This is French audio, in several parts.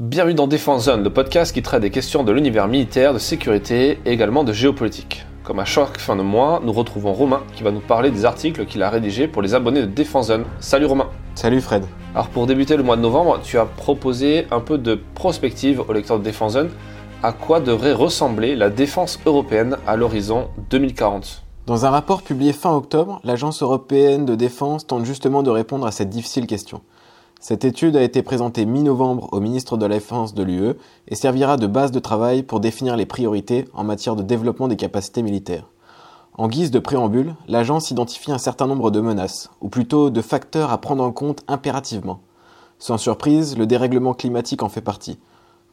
Bienvenue dans Défense Zone, le podcast qui traite des questions de l'univers militaire, de sécurité et également de géopolitique. Comme à chaque fin de mois, nous retrouvons Romain qui va nous parler des articles qu'il a rédigés pour les abonnés de Défense Zone. Salut Romain Salut Fred Alors pour débuter le mois de novembre, tu as proposé un peu de prospective aux lecteurs de Défense Zone. À quoi devrait ressembler la défense européenne à l'horizon 2040 Dans un rapport publié fin octobre, l'Agence européenne de défense tente justement de répondre à cette difficile question. Cette étude a été présentée mi-novembre au ministre de la Défense de l'UE et servira de base de travail pour définir les priorités en matière de développement des capacités militaires. En guise de préambule, l'agence identifie un certain nombre de menaces, ou plutôt de facteurs à prendre en compte impérativement. Sans surprise, le dérèglement climatique en fait partie,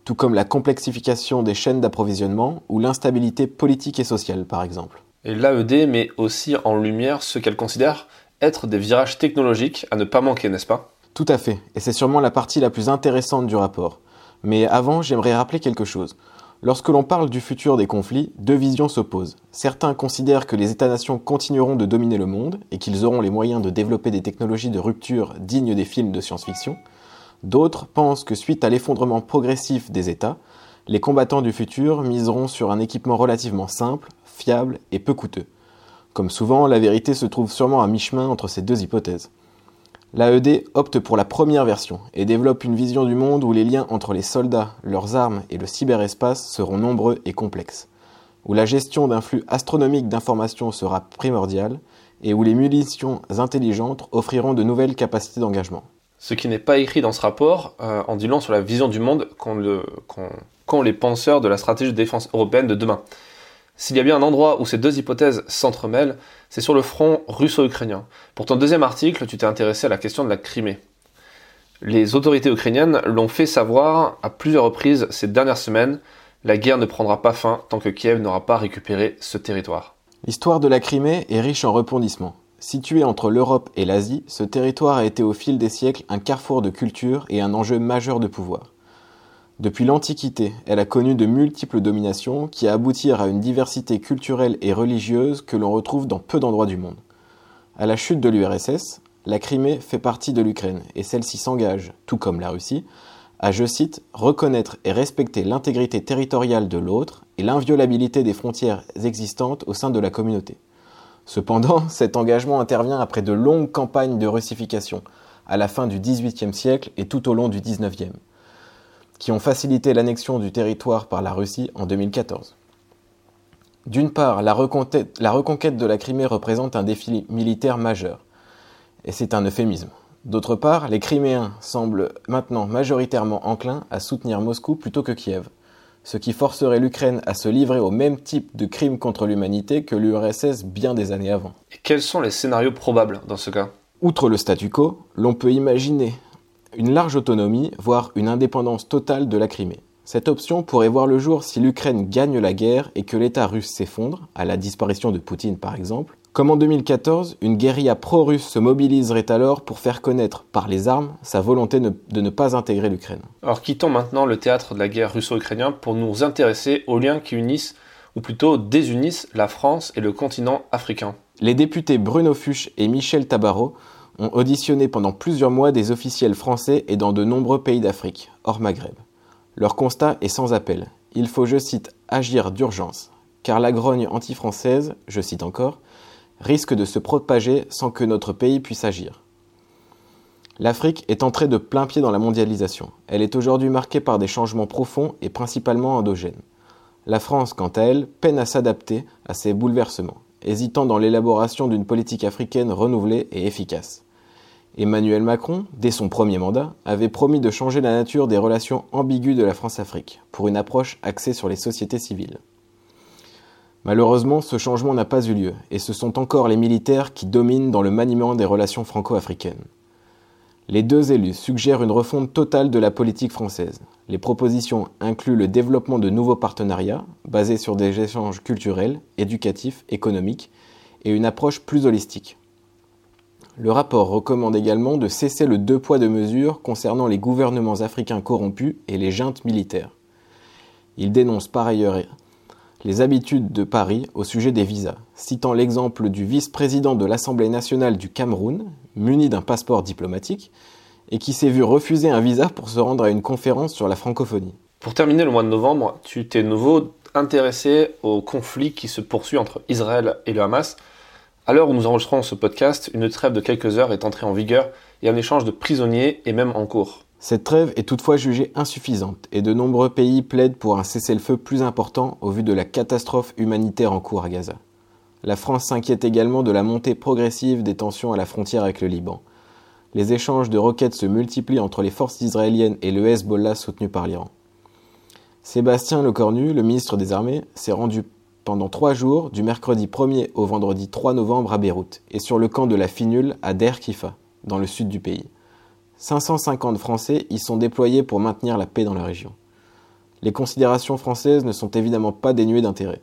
tout comme la complexification des chaînes d'approvisionnement ou l'instabilité politique et sociale par exemple. Et l'AED met aussi en lumière ce qu'elle considère être des virages technologiques à ne pas manquer, n'est-ce pas? Tout à fait, et c'est sûrement la partie la plus intéressante du rapport. Mais avant, j'aimerais rappeler quelque chose. Lorsque l'on parle du futur des conflits, deux visions s'opposent. Certains considèrent que les États-nations continueront de dominer le monde et qu'ils auront les moyens de développer des technologies de rupture dignes des films de science-fiction. D'autres pensent que suite à l'effondrement progressif des États, les combattants du futur miseront sur un équipement relativement simple, fiable et peu coûteux. Comme souvent, la vérité se trouve sûrement à mi-chemin entre ces deux hypothèses. L'AED opte pour la première version et développe une vision du monde où les liens entre les soldats, leurs armes et le cyberespace seront nombreux et complexes, où la gestion d'un flux astronomique d'informations sera primordiale et où les munitions intelligentes offriront de nouvelles capacités d'engagement. Ce qui n'est pas écrit dans ce rapport euh, en dit sur la vision du monde qu'ont les penseurs de la stratégie de défense européenne de demain. S'il y a bien un endroit où ces deux hypothèses s'entremêlent, c'est sur le front russo-ukrainien. Pour ton deuxième article, tu t'es intéressé à la question de la Crimée. Les autorités ukrainiennes l'ont fait savoir à plusieurs reprises ces dernières semaines, la guerre ne prendra pas fin tant que Kiev n'aura pas récupéré ce territoire. L'histoire de la Crimée est riche en rebondissements. Situé entre l'Europe et l'Asie, ce territoire a été au fil des siècles un carrefour de culture et un enjeu majeur de pouvoir. Depuis l'Antiquité, elle a connu de multiples dominations qui aboutirent à une diversité culturelle et religieuse que l'on retrouve dans peu d'endroits du monde. À la chute de l'URSS, la Crimée fait partie de l'Ukraine et celle-ci s'engage, tout comme la Russie, à, je cite, reconnaître et respecter l'intégrité territoriale de l'autre et l'inviolabilité des frontières existantes au sein de la communauté. Cependant, cet engagement intervient après de longues campagnes de russification, à la fin du XVIIIe siècle et tout au long du XIXe qui ont facilité l'annexion du territoire par la Russie en 2014. D'une part, la reconquête, la reconquête, de la Crimée représente un défi militaire majeur, et c'est un euphémisme. D'autre part, les Criméens semblent maintenant majoritairement enclins à soutenir Moscou plutôt que Kiev, ce qui forcerait l'Ukraine à se livrer au même type de crimes contre l'humanité que l'URSS bien des années avant. Et quels sont les scénarios probables dans ce cas? Outre le statu quo, l'on peut imaginer une large autonomie, voire une indépendance totale de la Crimée. Cette option pourrait voir le jour si l'Ukraine gagne la guerre et que l'État russe s'effondre, à la disparition de Poutine par exemple. Comme en 2014, une guérilla pro-russe se mobiliserait alors pour faire connaître par les armes sa volonté de ne pas intégrer l'Ukraine. Alors quittons maintenant le théâtre de la guerre russo-ukrainienne pour nous intéresser aux liens qui unissent, ou plutôt désunissent, la France et le continent africain. Les députés Bruno Fuchs et Michel Tabarot ont auditionné pendant plusieurs mois des officiels français et dans de nombreux pays d'Afrique, hors Maghreb. Leur constat est sans appel. Il faut, je cite, agir d'urgence, car la grogne anti-française, je cite encore, risque de se propager sans que notre pays puisse agir. L'Afrique est entrée de plein pied dans la mondialisation. Elle est aujourd'hui marquée par des changements profonds et principalement endogènes. La France, quant à elle, peine à s'adapter à ces bouleversements, hésitant dans l'élaboration d'une politique africaine renouvelée et efficace. Emmanuel Macron, dès son premier mandat, avait promis de changer la nature des relations ambiguës de la France-Afrique, pour une approche axée sur les sociétés civiles. Malheureusement, ce changement n'a pas eu lieu, et ce sont encore les militaires qui dominent dans le maniement des relations franco-africaines. Les deux élus suggèrent une refonte totale de la politique française. Les propositions incluent le développement de nouveaux partenariats, basés sur des échanges culturels, éducatifs, économiques, et une approche plus holistique. Le rapport recommande également de cesser le deux poids deux mesures concernant les gouvernements africains corrompus et les juntes militaires. Il dénonce par ailleurs les habitudes de Paris au sujet des visas, citant l'exemple du vice-président de l'Assemblée nationale du Cameroun, muni d'un passeport diplomatique, et qui s'est vu refuser un visa pour se rendre à une conférence sur la francophonie. Pour terminer le mois de novembre, tu t'es nouveau intéressé au conflit qui se poursuit entre Israël et le Hamas. À l'heure où nous enregistrons ce podcast, une trêve de quelques heures est entrée en vigueur et un échange de prisonniers est même en cours. Cette trêve est toutefois jugée insuffisante et de nombreux pays plaident pour un cessez-le-feu plus important au vu de la catastrophe humanitaire en cours à Gaza. La France s'inquiète également de la montée progressive des tensions à la frontière avec le Liban. Les échanges de roquettes se multiplient entre les forces israéliennes et le Hezbollah soutenu par l'Iran. Sébastien Lecornu, le ministre des Armées, s'est rendu pendant trois jours, du mercredi 1er au vendredi 3 novembre à Beyrouth, et sur le camp de la Finule à Der Kifa, dans le sud du pays. 550 Français y sont déployés pour maintenir la paix dans la région. Les considérations françaises ne sont évidemment pas dénuées d'intérêt.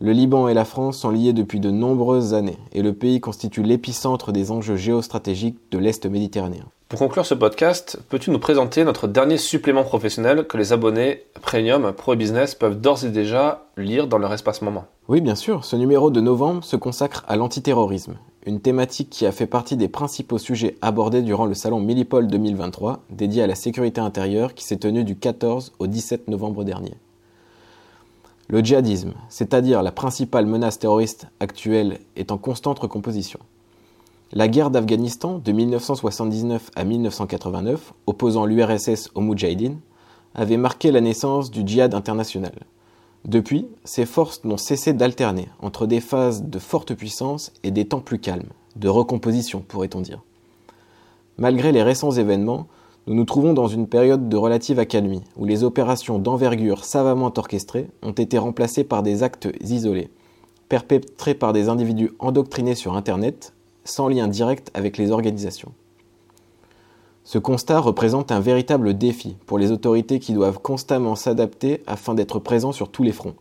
Le Liban et la France sont liés depuis de nombreuses années, et le pays constitue l'épicentre des enjeux géostratégiques de l'Est méditerranéen. Pour conclure ce podcast, peux-tu nous présenter notre dernier supplément professionnel que les abonnés Premium Pro Business peuvent d'ores et déjà lire dans leur espace moment Oui, bien sûr. Ce numéro de novembre se consacre à l'antiterrorisme, une thématique qui a fait partie des principaux sujets abordés durant le salon Millipol 2023, dédié à la sécurité intérieure qui s'est tenu du 14 au 17 novembre dernier. Le djihadisme, c'est-à-dire la principale menace terroriste actuelle, est en constante recomposition. La guerre d'Afghanistan de 1979 à 1989, opposant l'URSS aux Moudjahidines, avait marqué la naissance du djihad international. Depuis, ces forces n'ont cessé d'alterner entre des phases de forte puissance et des temps plus calmes, de recomposition pourrait-on dire. Malgré les récents événements, nous nous trouvons dans une période de relative accalmie, où les opérations d'envergure savamment orchestrées ont été remplacées par des actes isolés, perpétrés par des individus endoctrinés sur Internet sans lien direct avec les organisations. Ce constat représente un véritable défi pour les autorités qui doivent constamment s'adapter afin d'être présents sur tous les fronts.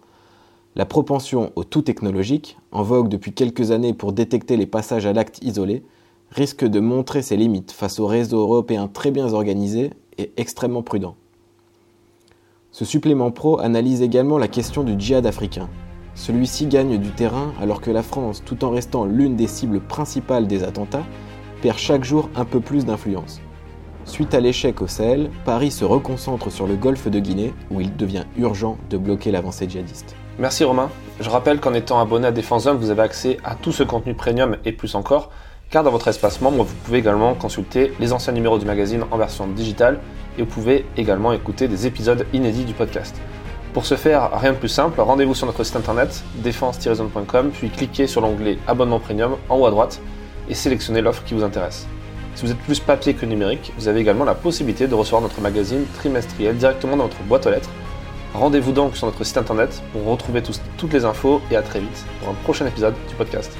La propension au tout technologique, en vogue depuis quelques années pour détecter les passages à l'acte isolé, risque de montrer ses limites face aux réseaux européens très bien organisés et extrêmement prudents. Ce supplément pro analyse également la question du djihad africain, celui-ci gagne du terrain alors que la France, tout en restant l'une des cibles principales des attentats, perd chaque jour un peu plus d'influence. Suite à l'échec au Sahel, Paris se reconcentre sur le golfe de Guinée où il devient urgent de bloquer l'avancée djihadiste. Merci Romain. Je rappelle qu'en étant abonné à Défense Zone, vous avez accès à tout ce contenu premium et plus encore, car dans votre espace membre, vous pouvez également consulter les anciens numéros du magazine en version digitale et vous pouvez également écouter des épisodes inédits du podcast. Pour ce faire, rien de plus simple, rendez-vous sur notre site internet défense-zone.com, puis cliquez sur l'onglet Abonnement Premium en haut à droite et sélectionnez l'offre qui vous intéresse. Si vous êtes plus papier que numérique, vous avez également la possibilité de recevoir notre magazine trimestriel directement dans votre boîte aux lettres. Rendez-vous donc sur notre site internet pour retrouver toutes les infos et à très vite pour un prochain épisode du podcast.